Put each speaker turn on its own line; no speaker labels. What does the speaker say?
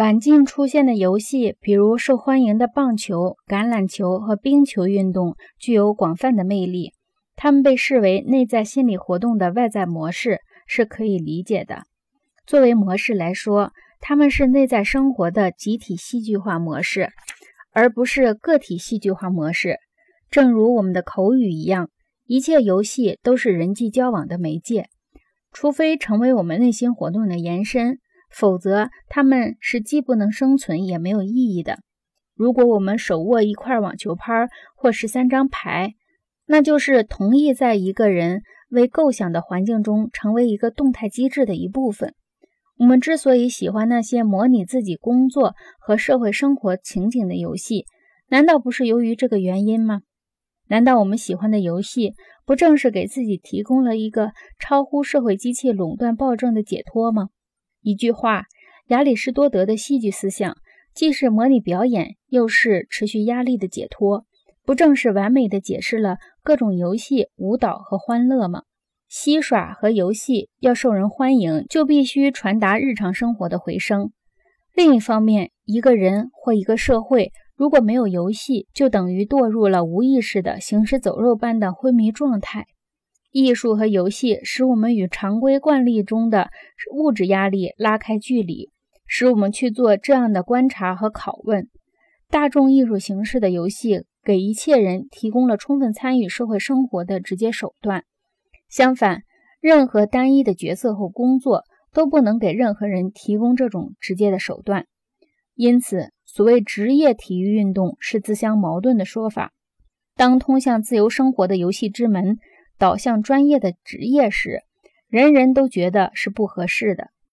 晚近出现的游戏，比如受欢迎的棒球、橄榄球和冰球运动，具有广泛的魅力。它们被视为内在心理活动的外在模式，是可以理解的。作为模式来说，它们是内在生活的集体戏剧化模式，而不是个体戏剧化模式。正如我们的口语一样，一切游戏都是人际交往的媒介，除非成为我们内心活动的延伸。否则，他们是既不能生存也没有意义的。如果我们手握一块网球拍或十三张牌，那就是同意在一个人为构想的环境中成为一个动态机制的一部分。我们之所以喜欢那些模拟自己工作和社会生活情景的游戏，难道不是由于这个原因吗？难道我们喜欢的游戏不正是给自己提供了一个超乎社会机器垄断暴政的解脱吗？一句话，亚里士多德的戏剧思想既是模拟表演，又是持续压力的解脱，不正是完美的解释了各种游戏、舞蹈和欢乐吗？戏耍和游戏要受人欢迎，就必须传达日常生活的回声。另一方面，一个人或一个社会如果没有游戏，就等于堕入了无意识的行尸走肉般的昏迷状态。艺术和游戏使我们与常规惯例中的物质压力拉开距离，使我们去做这样的观察和拷问。大众艺术形式的游戏给一切人提供了充分参与社会生活的直接手段。相反，任何单一的角色或工作都不能给任何人提供这种直接的手段。因此，所谓职业体育运动是自相矛盾的说法。当通向自由生活的游戏之门。导向专业的职业时，人人都觉得是不合适的。